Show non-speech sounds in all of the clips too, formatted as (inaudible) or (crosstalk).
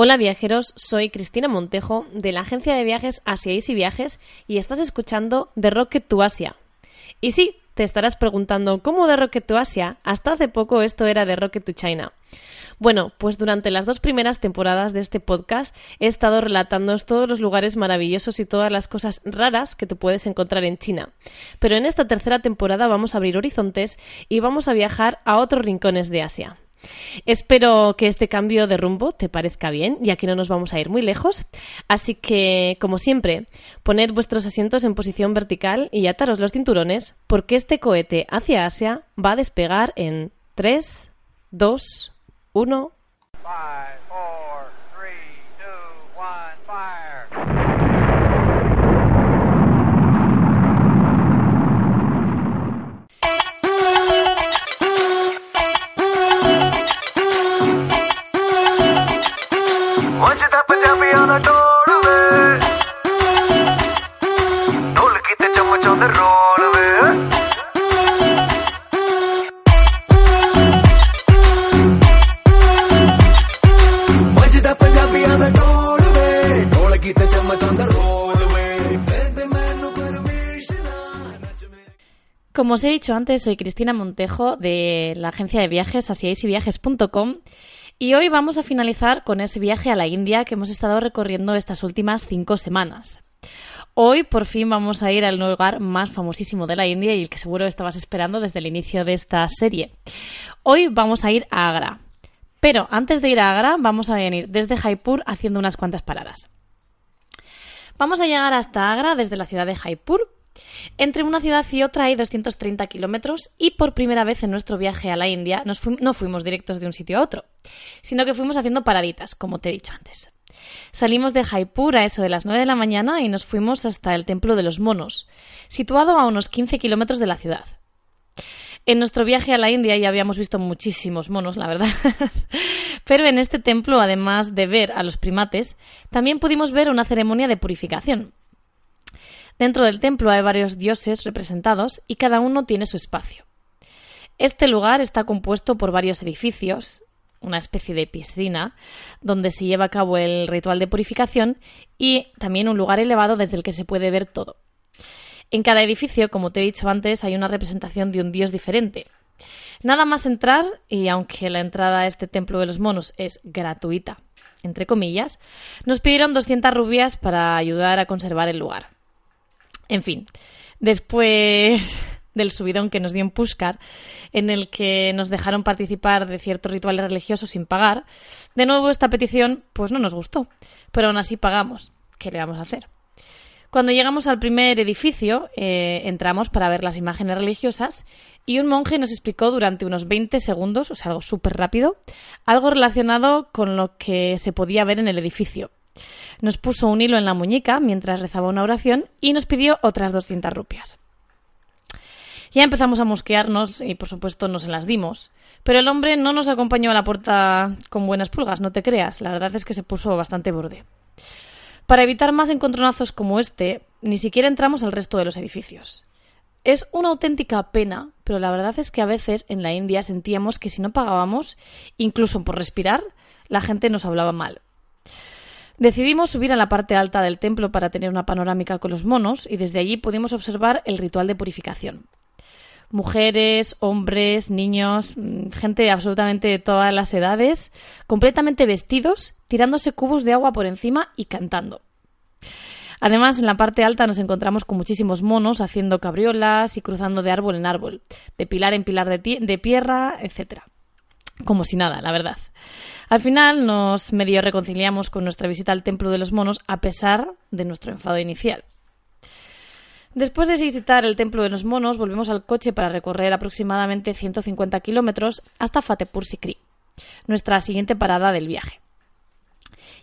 Hola viajeros, soy Cristina Montejo de la agencia de viajes Asia Easy Viajes y estás escuchando The Rocket to Asia. Y sí, te estarás preguntando, ¿cómo de Rocket to Asia? Hasta hace poco esto era de Rocket to China. Bueno, pues durante las dos primeras temporadas de este podcast he estado relatándoos todos los lugares maravillosos y todas las cosas raras que te puedes encontrar en China. Pero en esta tercera temporada vamos a abrir horizontes y vamos a viajar a otros rincones de Asia. Espero que este cambio de rumbo te parezca bien, ya que no nos vamos a ir muy lejos. Así que, como siempre, poned vuestros asientos en posición vertical y ataros los cinturones, porque este cohete hacia Asia va a despegar en 3, 2, 1. Como os he dicho antes, soy Cristina Montejo de la agencia de viajes asiaisyviajes.com y hoy vamos a finalizar con ese viaje a la India que hemos estado recorriendo estas últimas cinco semanas. Hoy por fin vamos a ir al lugar más famosísimo de la India y el que seguro estabas esperando desde el inicio de esta serie. Hoy vamos a ir a Agra. Pero antes de ir a Agra vamos a venir desde Jaipur haciendo unas cuantas paradas. Vamos a llegar hasta Agra desde la ciudad de Jaipur entre una ciudad y otra hay 230 kilómetros y por primera vez en nuestro viaje a la India no fuimos directos de un sitio a otro, sino que fuimos haciendo paraditas, como te he dicho antes. Salimos de Jaipur a eso de las 9 de la mañana y nos fuimos hasta el Templo de los Monos, situado a unos 15 kilómetros de la ciudad. En nuestro viaje a la India ya habíamos visto muchísimos monos, la verdad. (laughs) Pero en este templo, además de ver a los primates, también pudimos ver una ceremonia de purificación, Dentro del templo hay varios dioses representados y cada uno tiene su espacio. Este lugar está compuesto por varios edificios, una especie de piscina, donde se lleva a cabo el ritual de purificación y también un lugar elevado desde el que se puede ver todo. En cada edificio, como te he dicho antes, hay una representación de un dios diferente. Nada más entrar, y aunque la entrada a este templo de los monos es gratuita, entre comillas, nos pidieron 200 rubias para ayudar a conservar el lugar. En fin, después (laughs) del subidón que nos dio en Pushkar, en el que nos dejaron participar de ciertos rituales religiosos sin pagar, de nuevo esta petición pues no nos gustó, pero aún así pagamos. ¿Qué le vamos a hacer? Cuando llegamos al primer edificio, eh, entramos para ver las imágenes religiosas y un monje nos explicó durante unos 20 segundos, o sea, algo súper rápido, algo relacionado con lo que se podía ver en el edificio. Nos puso un hilo en la muñeca mientras rezaba una oración y nos pidió otras 200 rupias. Ya empezamos a mosquearnos y por supuesto nos las dimos. Pero el hombre no nos acompañó a la puerta con buenas pulgas, no te creas. La verdad es que se puso bastante borde. Para evitar más encontronazos como este, ni siquiera entramos al resto de los edificios. Es una auténtica pena, pero la verdad es que a veces en la India sentíamos que si no pagábamos, incluso por respirar, la gente nos hablaba mal. Decidimos subir a la parte alta del templo para tener una panorámica con los monos y desde allí pudimos observar el ritual de purificación. Mujeres, hombres, niños, mm, gente de absolutamente todas las edades, completamente vestidos, tirándose cubos de agua por encima y cantando. Además, en la parte alta nos encontramos con muchísimos monos haciendo cabriolas y cruzando de árbol en árbol, de pilar en pilar de, de tierra, etc. Como si nada, la verdad. Al final nos medio reconciliamos con nuestra visita al Templo de los Monos a pesar de nuestro enfado inicial. Después de visitar el Templo de los Monos, volvemos al coche para recorrer aproximadamente 150 kilómetros hasta Fatehpur Sikri, nuestra siguiente parada del viaje.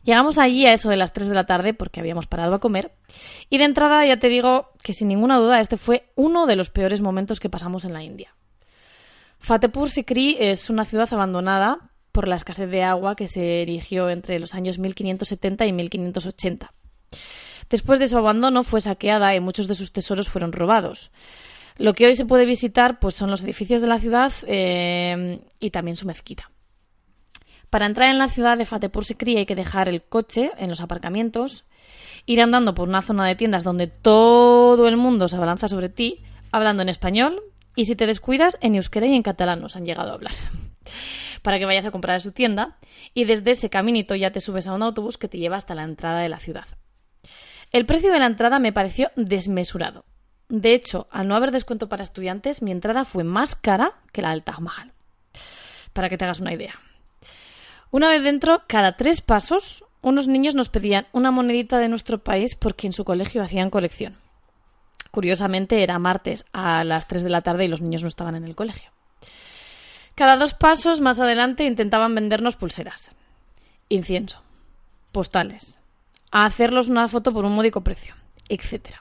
Llegamos allí a eso de las 3 de la tarde porque habíamos parado a comer y de entrada ya te digo que sin ninguna duda este fue uno de los peores momentos que pasamos en la India. Fatehpur Sikri es una ciudad abandonada por la escasez de agua que se erigió entre los años 1570 y 1580. Después de su abandono fue saqueada y muchos de sus tesoros fueron robados. Lo que hoy se puede visitar pues, son los edificios de la ciudad eh, y también su mezquita. Para entrar en la ciudad de Fatehpur Sikri hay que dejar el coche en los aparcamientos, ir andando por una zona de tiendas donde todo el mundo se abalanza sobre ti, hablando en español, y si te descuidas, en euskera y en catalán nos han llegado a hablar. Para que vayas a comprar a su tienda, y desde ese caminito ya te subes a un autobús que te lleva hasta la entrada de la ciudad. El precio de la entrada me pareció desmesurado. De hecho, al no haber descuento para estudiantes, mi entrada fue más cara que la del Taj Mahal. Para que te hagas una idea. Una vez dentro, cada tres pasos, unos niños nos pedían una monedita de nuestro país porque en su colegio hacían colección. Curiosamente era martes a las 3 de la tarde y los niños no estaban en el colegio. Cada dos pasos más adelante intentaban vendernos pulseras, incienso, postales, a hacerlos una foto por un módico precio, etc.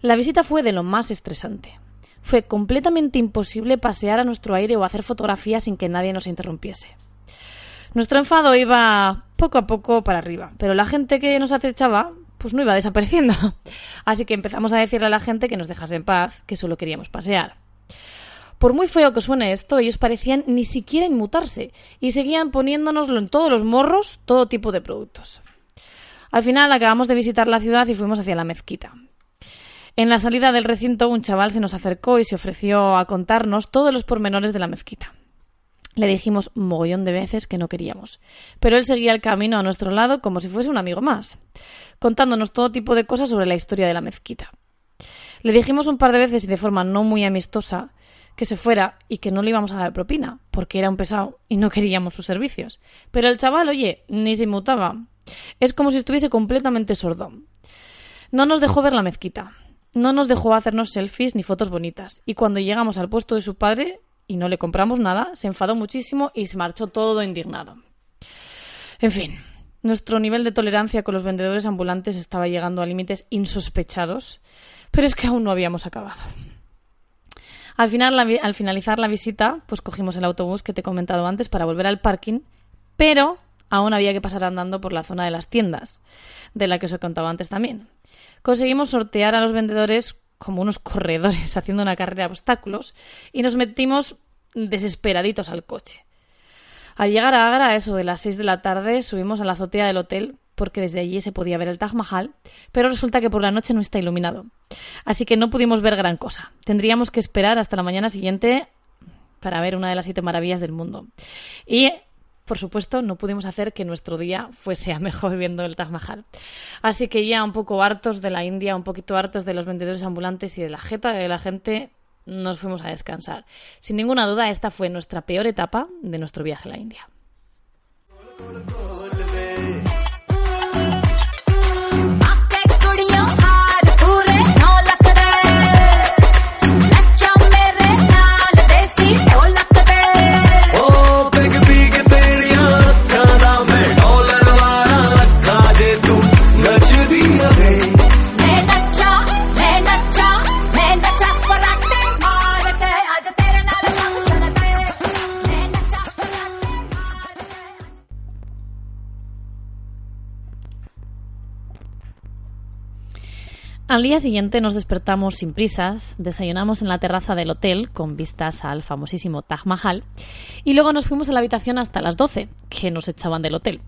La visita fue de lo más estresante. Fue completamente imposible pasear a nuestro aire o hacer fotografías sin que nadie nos interrumpiese. Nuestro enfado iba poco a poco para arriba, pero la gente que nos acechaba pues no iba desapareciendo. (laughs) Así que empezamos a decirle a la gente que nos dejase en paz, que solo queríamos pasear. Por muy feo que suene esto, ellos parecían ni siquiera inmutarse y seguían poniéndonoslo en todos los morros, todo tipo de productos. Al final acabamos de visitar la ciudad y fuimos hacia la mezquita. En la salida del recinto un chaval se nos acercó y se ofreció a contarnos todos los pormenores de la mezquita. Le dijimos mogollón de veces que no queríamos, pero él seguía el camino a nuestro lado como si fuese un amigo más, contándonos todo tipo de cosas sobre la historia de la mezquita. Le dijimos un par de veces y de forma no muy amistosa que se fuera y que no le íbamos a dar propina, porque era un pesado y no queríamos sus servicios. Pero el chaval, oye, ni se inmutaba. Es como si estuviese completamente sordo. No nos dejó ver la mezquita. No nos dejó hacernos selfies ni fotos bonitas. Y cuando llegamos al puesto de su padre, y no le compramos nada, se enfadó muchísimo y se marchó todo indignado. En fin, nuestro nivel de tolerancia con los vendedores ambulantes estaba llegando a límites insospechados, pero es que aún no habíamos acabado. Al, final, al finalizar la visita, pues cogimos el autobús que te he comentado antes para volver al parking, pero aún había que pasar andando por la zona de las tiendas, de la que os he contado antes también. Conseguimos sortear a los vendedores como unos corredores (laughs) haciendo una carrera de obstáculos y nos metimos desesperaditos al coche. Al llegar a Agra, a eso de las seis de la tarde, subimos a la azotea del hotel porque desde allí se podía ver el Taj Mahal, pero resulta que por la noche no está iluminado. Así que no pudimos ver gran cosa. Tendríamos que esperar hasta la mañana siguiente para ver una de las siete maravillas del mundo. Y por supuesto, no pudimos hacer que nuestro día fuese a (laughs) mejor viendo el Taj Mahal. Así que ya un poco hartos de la India, un poquito hartos de los vendedores ambulantes y de la jeta de la gente, nos fuimos a descansar. Sin ninguna duda, esta fue nuestra peor etapa de nuestro viaje a la India. Al día siguiente nos despertamos sin prisas, desayunamos en la terraza del hotel con vistas al famosísimo Taj Mahal y luego nos fuimos a la habitación hasta las 12, que nos echaban del hotel.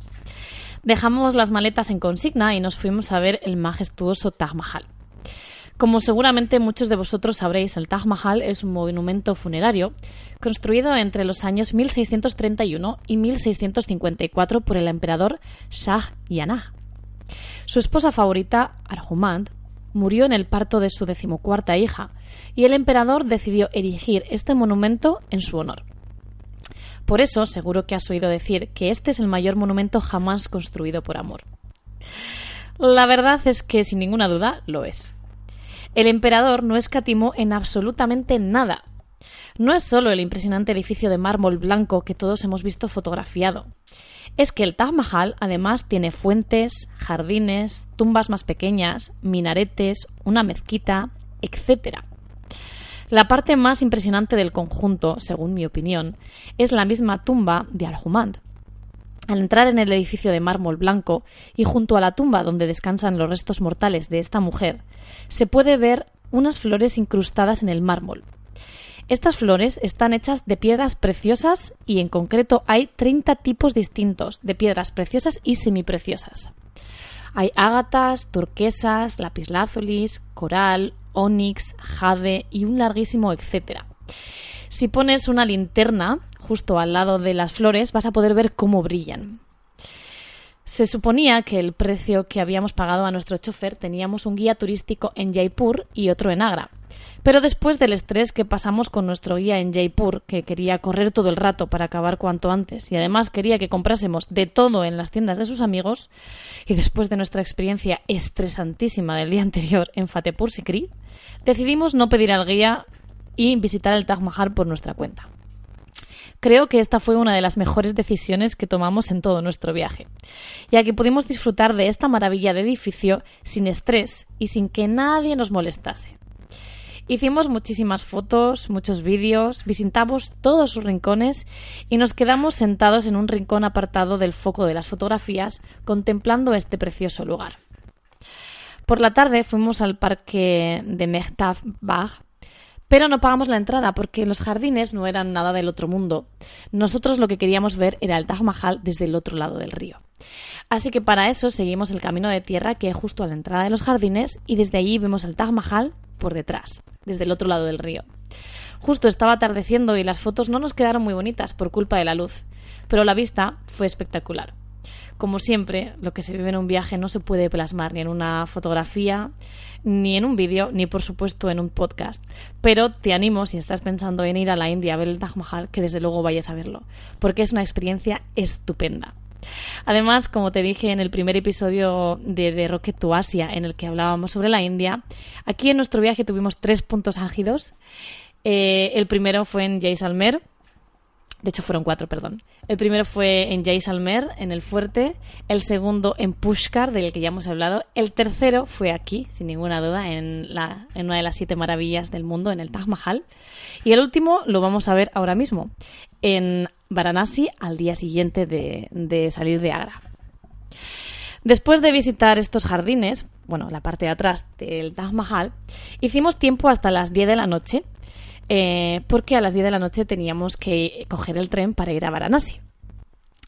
Dejamos las maletas en consigna y nos fuimos a ver el majestuoso Taj Mahal. Como seguramente muchos de vosotros sabréis, el Taj Mahal es un monumento funerario construido entre los años 1631 y 1654 por el emperador Shah Jahan. Su esposa favorita, Arjumand, murió en el parto de su decimocuarta hija, y el emperador decidió erigir este monumento en su honor. Por eso, seguro que has oído decir que este es el mayor monumento jamás construido por amor. La verdad es que, sin ninguna duda, lo es. El emperador no escatimó en absolutamente nada. No es solo el impresionante edificio de mármol blanco que todos hemos visto fotografiado es que el Taj Mahal además tiene fuentes, jardines, tumbas más pequeñas, minaretes, una mezquita, etc. La parte más impresionante del conjunto, según mi opinión, es la misma tumba de Al-Humand. Al entrar en el edificio de mármol blanco y junto a la tumba donde descansan los restos mortales de esta mujer, se puede ver unas flores incrustadas en el mármol. Estas flores están hechas de piedras preciosas y en concreto hay 30 tipos distintos de piedras preciosas y semipreciosas. Hay ágatas, turquesas, lapislázulis, coral, onix, jade y un larguísimo etcétera. Si pones una linterna justo al lado de las flores vas a poder ver cómo brillan. Se suponía que el precio que habíamos pagado a nuestro chofer teníamos un guía turístico en Jaipur y otro en Agra. Pero después del estrés que pasamos con nuestro guía en Jaipur, que quería correr todo el rato para acabar cuanto antes y además quería que comprásemos de todo en las tiendas de sus amigos, y después de nuestra experiencia estresantísima del día anterior en Fatehpur Sikri, decidimos no pedir al guía y visitar el Taj Mahal por nuestra cuenta. Creo que esta fue una de las mejores decisiones que tomamos en todo nuestro viaje, ya que pudimos disfrutar de esta maravilla de edificio sin estrés y sin que nadie nos molestase. Hicimos muchísimas fotos, muchos vídeos, visitamos todos sus rincones y nos quedamos sentados en un rincón apartado del foco de las fotografías contemplando este precioso lugar. Por la tarde fuimos al parque de Mehtab Bagh, pero no pagamos la entrada porque los jardines no eran nada del otro mundo. Nosotros lo que queríamos ver era el Taj Mahal desde el otro lado del río. Así que para eso seguimos el camino de tierra que es justo a la entrada de los jardines y desde allí vemos el Taj Mahal por detrás desde el otro lado del río. Justo estaba atardeciendo y las fotos no nos quedaron muy bonitas por culpa de la luz, pero la vista fue espectacular. Como siempre, lo que se vive en un viaje no se puede plasmar ni en una fotografía, ni en un vídeo, ni por supuesto en un podcast. Pero te animo, si estás pensando en ir a la India a ver el Taj Mahal, que desde luego vayas a verlo, porque es una experiencia estupenda. Además, como te dije en el primer episodio de, de Rocket to Asia, en el que hablábamos sobre la India, aquí en nuestro viaje tuvimos tres puntos álgidos. Eh, el primero fue en Jaisalmer, de hecho fueron cuatro, perdón. El primero fue en Jaisalmer, en el fuerte. El segundo en Pushkar, del que ya hemos hablado. El tercero fue aquí, sin ninguna duda, en, en una de las siete maravillas del mundo, en el Taj Mahal. Y el último lo vamos a ver ahora mismo, en Varanasi al día siguiente de, salir de Agra. Después de visitar estos jardines, bueno, la parte de atrás del Taj Mahal, hicimos tiempo hasta las 10 de la noche, eh, porque a las 10 de la noche teníamos que coger el tren para ir a Varanasi.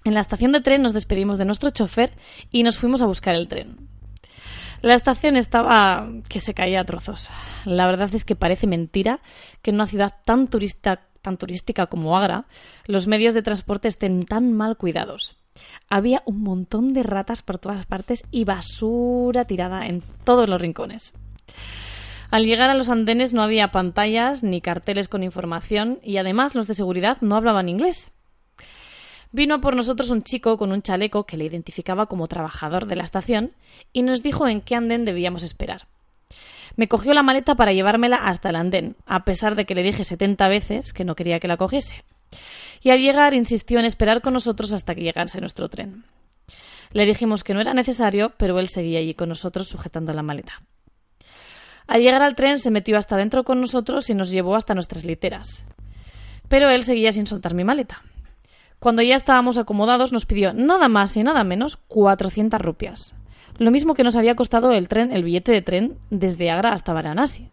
En la estación de tren nos despedimos de nuestro chofer y nos fuimos a buscar el tren. La estación estaba que se caía a trozos. La verdad es que parece mentira que en una ciudad tan turista tan turística como Agra, los medios de transporte estén tan mal cuidados. Había un montón de ratas por todas partes y basura tirada en todos los rincones. Al llegar a los andenes no había pantallas ni carteles con información y además los de seguridad no hablaban inglés. Vino por nosotros un chico con un chaleco que le identificaba como trabajador de la estación y nos dijo en qué andén debíamos esperar. Me cogió la maleta para llevármela hasta el andén, a pesar de que le dije 70 veces que no quería que la cogiese. Y al llegar insistió en esperar con nosotros hasta que llegase nuestro tren. Le dijimos que no era necesario, pero él seguía allí con nosotros sujetando la maleta. Al llegar al tren se metió hasta dentro con nosotros y nos llevó hasta nuestras literas. Pero él seguía sin soltar mi maleta. Cuando ya estábamos acomodados nos pidió nada más y nada menos 400 rupias lo mismo que nos había costado el tren, el billete de tren desde Agra hasta Varanasi.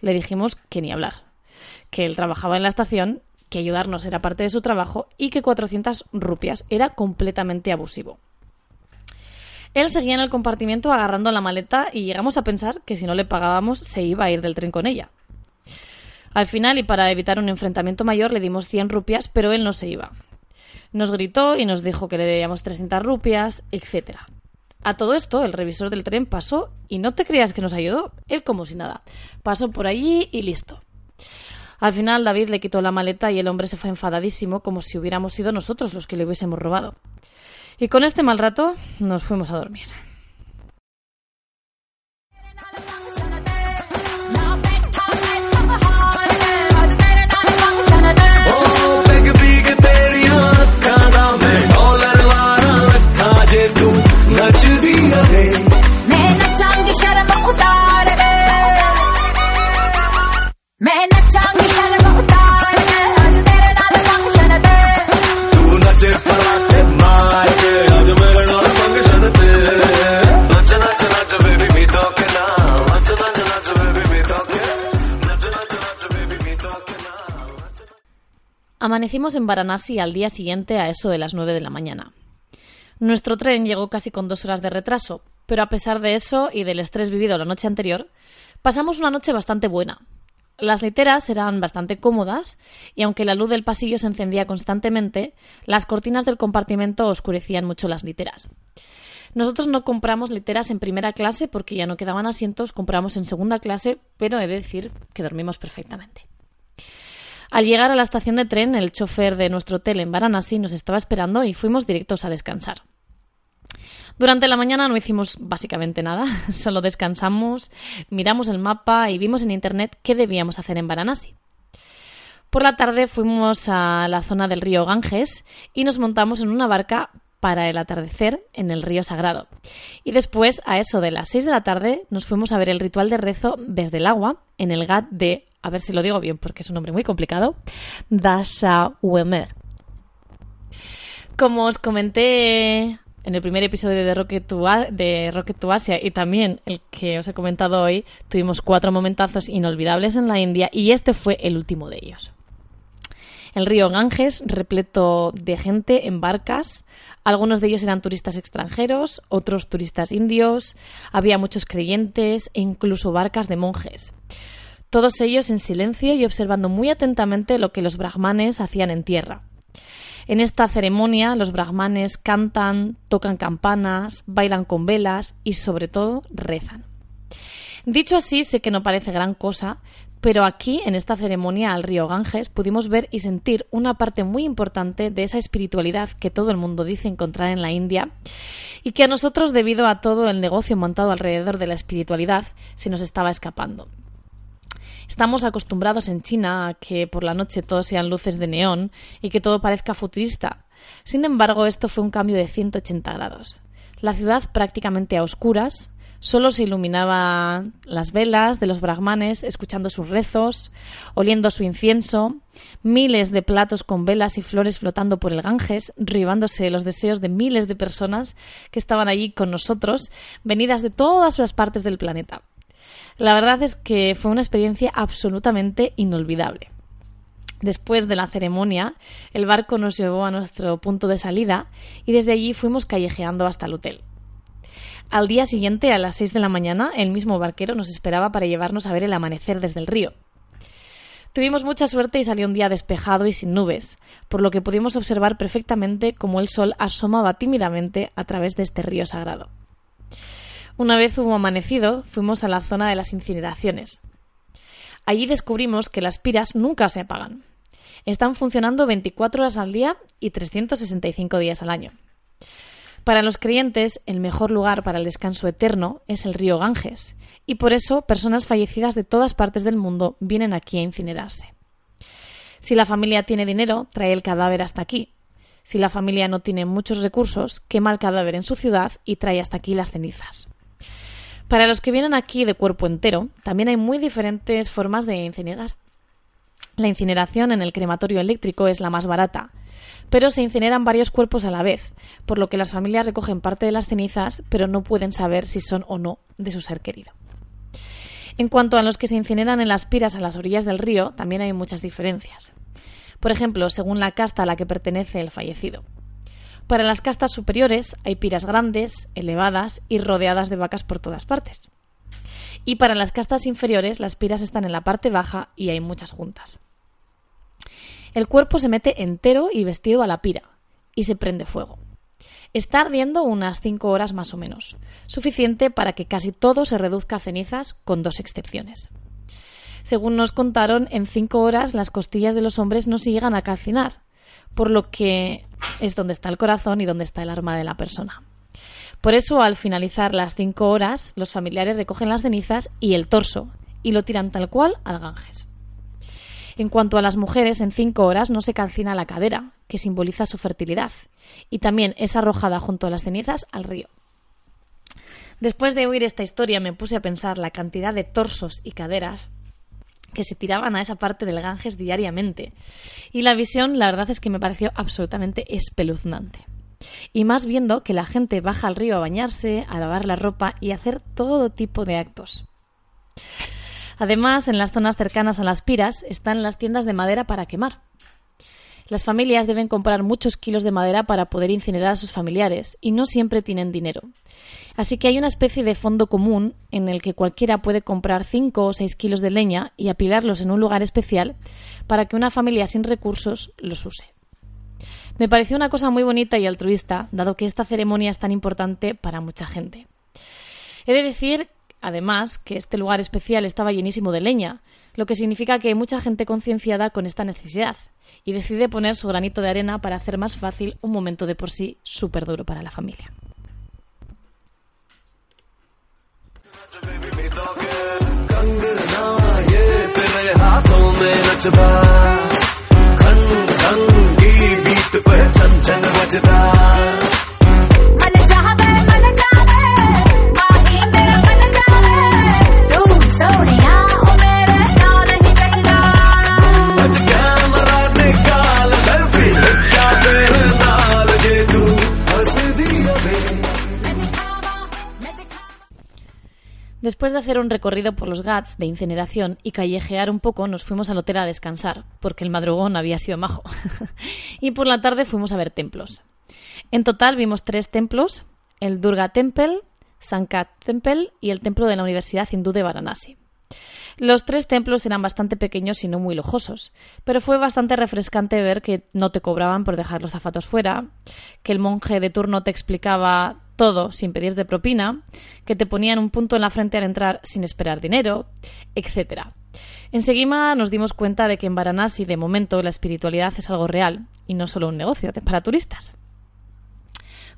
Le dijimos que ni hablar, que él trabajaba en la estación, que ayudarnos era parte de su trabajo y que 400 rupias era completamente abusivo. Él seguía en el compartimiento agarrando la maleta y llegamos a pensar que si no le pagábamos se iba a ir del tren con ella. Al final, y para evitar un enfrentamiento mayor, le dimos 100 rupias, pero él no se iba. Nos gritó y nos dijo que le debíamos 300 rupias, etcétera. A todo esto, el revisor del tren pasó y no te creas que nos ayudó, él como si nada. Pasó por allí y listo. Al final David le quitó la maleta y el hombre se fue enfadadísimo como si hubiéramos sido nosotros los que le hubiésemos robado. Y con este mal rato nos fuimos a dormir. Amanecimos en Varanasi al día siguiente a eso de las nueve de la mañana. Nuestro tren llegó casi con dos horas de retraso, pero a pesar de eso y del estrés vivido la noche anterior, pasamos una noche bastante buena. Las literas eran bastante cómodas y aunque la luz del pasillo se encendía constantemente, las cortinas del compartimento oscurecían mucho las literas. Nosotros no compramos literas en primera clase porque ya no quedaban asientos, compramos en segunda clase, pero he de decir que dormimos perfectamente. Al llegar a la estación de tren, el chofer de nuestro hotel en Varanasi nos estaba esperando y fuimos directos a descansar. Durante la mañana no hicimos básicamente nada, (laughs) solo descansamos, miramos el mapa y vimos en internet qué debíamos hacer en Varanasi. Por la tarde fuimos a la zona del río Ganges y nos montamos en una barca para el atardecer en el río Sagrado. Y después, a eso de las 6 de la tarde, nos fuimos a ver el ritual de rezo desde el agua en el Gat de, a ver si lo digo bien porque es un nombre muy complicado, Dashawemer. Como os comenté en el primer episodio de Rocket, to, de Rocket to Asia y también el que os he comentado hoy, tuvimos cuatro momentazos inolvidables en la India y este fue el último de ellos. El río Ganges, repleto de gente en barcas, algunos de ellos eran turistas extranjeros, otros turistas indios, había muchos creyentes e incluso barcas de monjes. Todos ellos en silencio y observando muy atentamente lo que los brahmanes hacían en tierra. En esta ceremonia los brahmanes cantan, tocan campanas, bailan con velas y sobre todo rezan. Dicho así, sé que no parece gran cosa, pero aquí, en esta ceremonia al río Ganges, pudimos ver y sentir una parte muy importante de esa espiritualidad que todo el mundo dice encontrar en la India y que a nosotros, debido a todo el negocio montado alrededor de la espiritualidad, se nos estaba escapando. Estamos acostumbrados en China a que por la noche todo sean luces de neón y que todo parezca futurista. Sin embargo, esto fue un cambio de 180 grados. La ciudad prácticamente a oscuras, Solo se iluminaban las velas de los brahmanes, escuchando sus rezos, oliendo su incienso, miles de platos con velas y flores flotando por el Ganges, rivándose los deseos de miles de personas que estaban allí con nosotros, venidas de todas las partes del planeta. La verdad es que fue una experiencia absolutamente inolvidable. Después de la ceremonia, el barco nos llevó a nuestro punto de salida y desde allí fuimos callejeando hasta el hotel. Al día siguiente, a las seis de la mañana, el mismo barquero nos esperaba para llevarnos a ver el amanecer desde el río. Tuvimos mucha suerte y salió un día despejado y sin nubes, por lo que pudimos observar perfectamente cómo el sol asomaba tímidamente a través de este río sagrado. Una vez hubo amanecido, fuimos a la zona de las incineraciones. Allí descubrimos que las piras nunca se apagan. Están funcionando 24 horas al día y 365 días al año. Para los creyentes, el mejor lugar para el descanso eterno es el río Ganges, y por eso personas fallecidas de todas partes del mundo vienen aquí a incinerarse. Si la familia tiene dinero, trae el cadáver hasta aquí. Si la familia no tiene muchos recursos, quema el cadáver en su ciudad y trae hasta aquí las cenizas. Para los que vienen aquí de cuerpo entero, también hay muy diferentes formas de incinerar. La incineración en el crematorio eléctrico es la más barata, pero se incineran varios cuerpos a la vez, por lo que las familias recogen parte de las cenizas, pero no pueden saber si son o no de su ser querido. En cuanto a los que se incineran en las piras a las orillas del río, también hay muchas diferencias. Por ejemplo, según la casta a la que pertenece el fallecido. Para las castas superiores hay piras grandes, elevadas y rodeadas de vacas por todas partes. Y para las castas inferiores las piras están en la parte baja y hay muchas juntas. El cuerpo se mete entero y vestido a la pira y se prende fuego. Está ardiendo unas cinco horas más o menos, suficiente para que casi todo se reduzca a cenizas, con dos excepciones. Según nos contaron, en cinco horas las costillas de los hombres no se llegan a calcinar, por lo que es donde está el corazón y donde está el arma de la persona. Por eso, al finalizar las cinco horas, los familiares recogen las cenizas y el torso y lo tiran tal cual al Ganges. En cuanto a las mujeres, en cinco horas no se calcina la cadera, que simboliza su fertilidad, y también es arrojada junto a las cenizas al río. Después de oír esta historia me puse a pensar la cantidad de torsos y caderas que se tiraban a esa parte del Ganges diariamente, y la visión la verdad es que me pareció absolutamente espeluznante. Y más viendo que la gente baja al río a bañarse, a lavar la ropa y a hacer todo tipo de actos. Además, en las zonas cercanas a las piras están las tiendas de madera para quemar. Las familias deben comprar muchos kilos de madera para poder incinerar a sus familiares y no siempre tienen dinero. Así que hay una especie de fondo común en el que cualquiera puede comprar 5 o 6 kilos de leña y apilarlos en un lugar especial para que una familia sin recursos los use. Me pareció una cosa muy bonita y altruista, dado que esta ceremonia es tan importante para mucha gente. He de decir, además, que este lugar especial estaba llenísimo de leña, lo que significa que hay mucha gente concienciada con esta necesidad y decide poner su granito de arena para hacer más fácil un momento de por sí súper duro para la familia. Después de hacer un recorrido por los GATS de incineración y callejear un poco, nos fuimos al hotel a descansar, porque el madrugón había sido majo. (laughs) y por la tarde fuimos a ver templos. En total vimos tres templos, el Durga Temple, Sankat Temple y el templo de la Universidad Hindú de Varanasi. Los tres templos eran bastante pequeños y no muy lujosos, pero fue bastante refrescante ver que no te cobraban por dejar los zapatos fuera, que el monje de turno te explicaba todo sin pedir de propina, que te ponían un punto en la frente al entrar sin esperar dinero, etc. Enseguida nos dimos cuenta de que en Varanasi de momento la espiritualidad es algo real y no solo un negocio para turistas.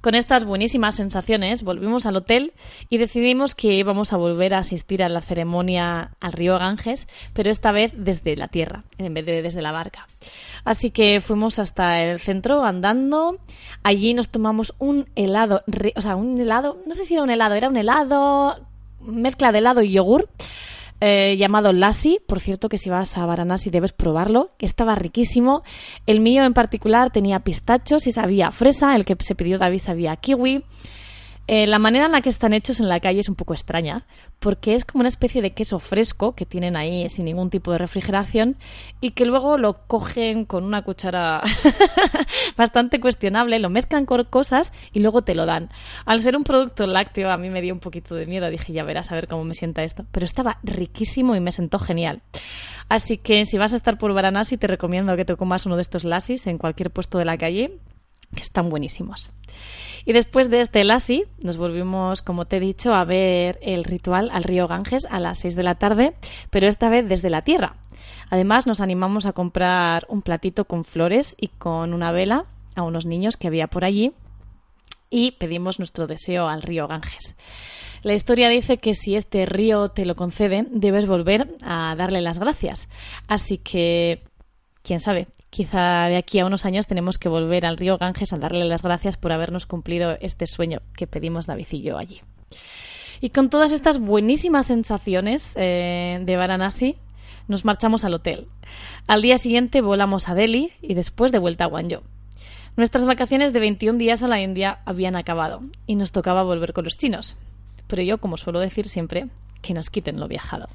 Con estas buenísimas sensaciones volvimos al hotel y decidimos que íbamos a volver a asistir a la ceremonia al río Ganges, pero esta vez desde la tierra, en vez de desde la barca. Así que fuimos hasta el centro andando. Allí nos tomamos un helado, o sea, un helado, no sé si era un helado, era un helado, mezcla de helado y yogur eh, llamado Lassi. Por cierto, que si vas a Varanasi debes probarlo, que estaba riquísimo. El mío en particular tenía pistachos y sabía fresa, el que se pidió David sabía kiwi. Eh, la manera en la que están hechos en la calle es un poco extraña, porque es como una especie de queso fresco que tienen ahí sin ningún tipo de refrigeración y que luego lo cogen con una cuchara (laughs) bastante cuestionable, lo mezclan con cosas y luego te lo dan. Al ser un producto lácteo a mí me dio un poquito de miedo, dije ya verás a ver cómo me sienta esto, pero estaba riquísimo y me sentó genial. Así que si vas a estar por Varanasi te recomiendo que te comas uno de estos lasis en cualquier puesto de la calle, que están buenísimos. Y después de este Lassi, nos volvimos, como te he dicho, a ver el ritual al río Ganges a las 6 de la tarde, pero esta vez desde la tierra. Además, nos animamos a comprar un platito con flores y con una vela a unos niños que había por allí y pedimos nuestro deseo al río Ganges. La historia dice que si este río te lo concede, debes volver a darle las gracias. Así que, quién sabe, Quizá de aquí a unos años tenemos que volver al río Ganges a darle las gracias por habernos cumplido este sueño que pedimos David y yo allí. Y con todas estas buenísimas sensaciones eh, de Varanasi, nos marchamos al hotel. Al día siguiente volamos a Delhi y después de vuelta a Guangzhou. Nuestras vacaciones de 21 días a la India habían acabado y nos tocaba volver con los chinos. Pero yo, como suelo decir siempre, que nos quiten lo viajado.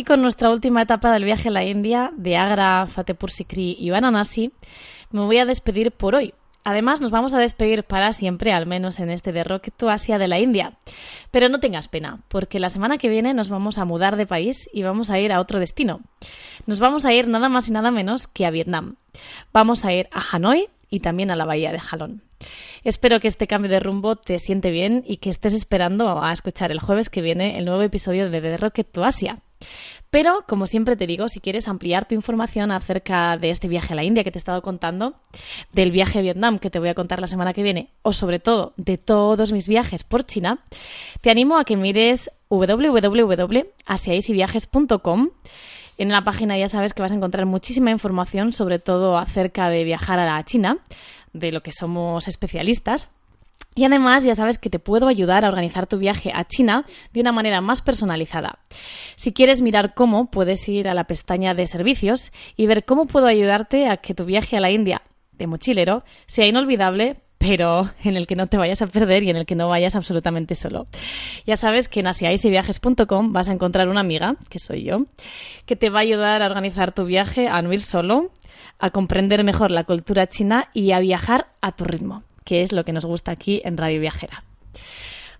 Y con nuestra última etapa del viaje a la India, de Agra, Fatehpur Sikri y Varanasi, me voy a despedir por hoy. Además, nos vamos a despedir para siempre, al menos en este de Rocket to Asia de la India. Pero no tengas pena, porque la semana que viene nos vamos a mudar de país y vamos a ir a otro destino. Nos vamos a ir nada más y nada menos que a Vietnam. Vamos a ir a Hanoi y también a la bahía de Jalón. Espero que este cambio de rumbo te siente bien y que estés esperando a escuchar el jueves que viene el nuevo episodio de The Rocket to Asia. Pero, como siempre te digo, si quieres ampliar tu información acerca de este viaje a la India que te he estado contando, del viaje a Vietnam que te voy a contar la semana que viene, o sobre todo de todos mis viajes por China, te animo a que mires www.asiaisyviajes.com. En la página ya sabes que vas a encontrar muchísima información, sobre todo acerca de viajar a la China de lo que somos especialistas. Y además ya sabes que te puedo ayudar a organizar tu viaje a China de una manera más personalizada. Si quieres mirar cómo, puedes ir a la pestaña de servicios y ver cómo puedo ayudarte a que tu viaje a la India de mochilero sea inolvidable pero (laughs) en el que no te vayas a perder y en el que no vayas absolutamente solo. Ya sabes que en asiaisyviajes.com vas a encontrar una amiga, que soy yo, que te va a ayudar a organizar tu viaje, a no ir solo, a comprender mejor la cultura china y a viajar a tu ritmo, que es lo que nos gusta aquí en Radio Viajera.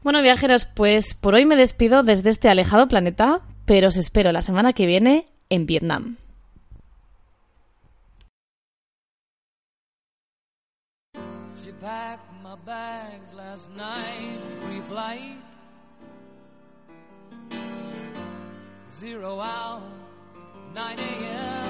Bueno, viajeros, pues por hoy me despido desde este alejado planeta, pero os espero la semana que viene en Vietnam. Zero hour, 9 a.m.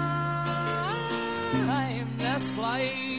I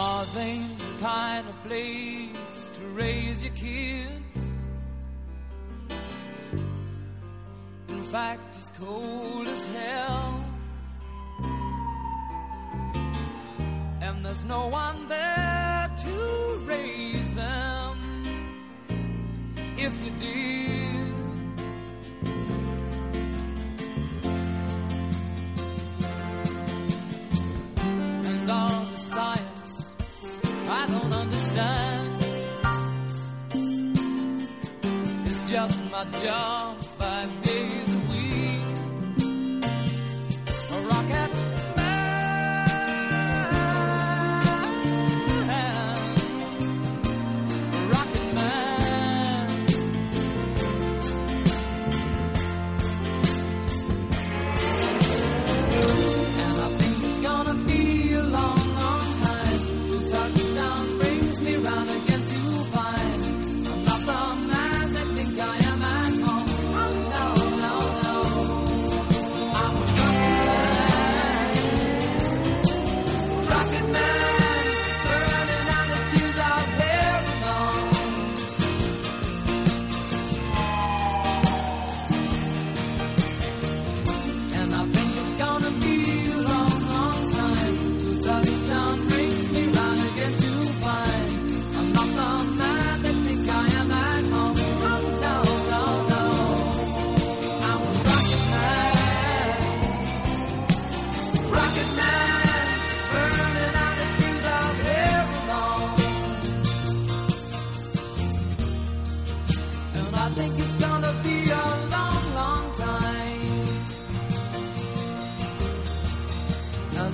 Mars ain't the kind of place to raise your kids. In fact, it's cold as hell. And there's no one there to raise them if you did. 家。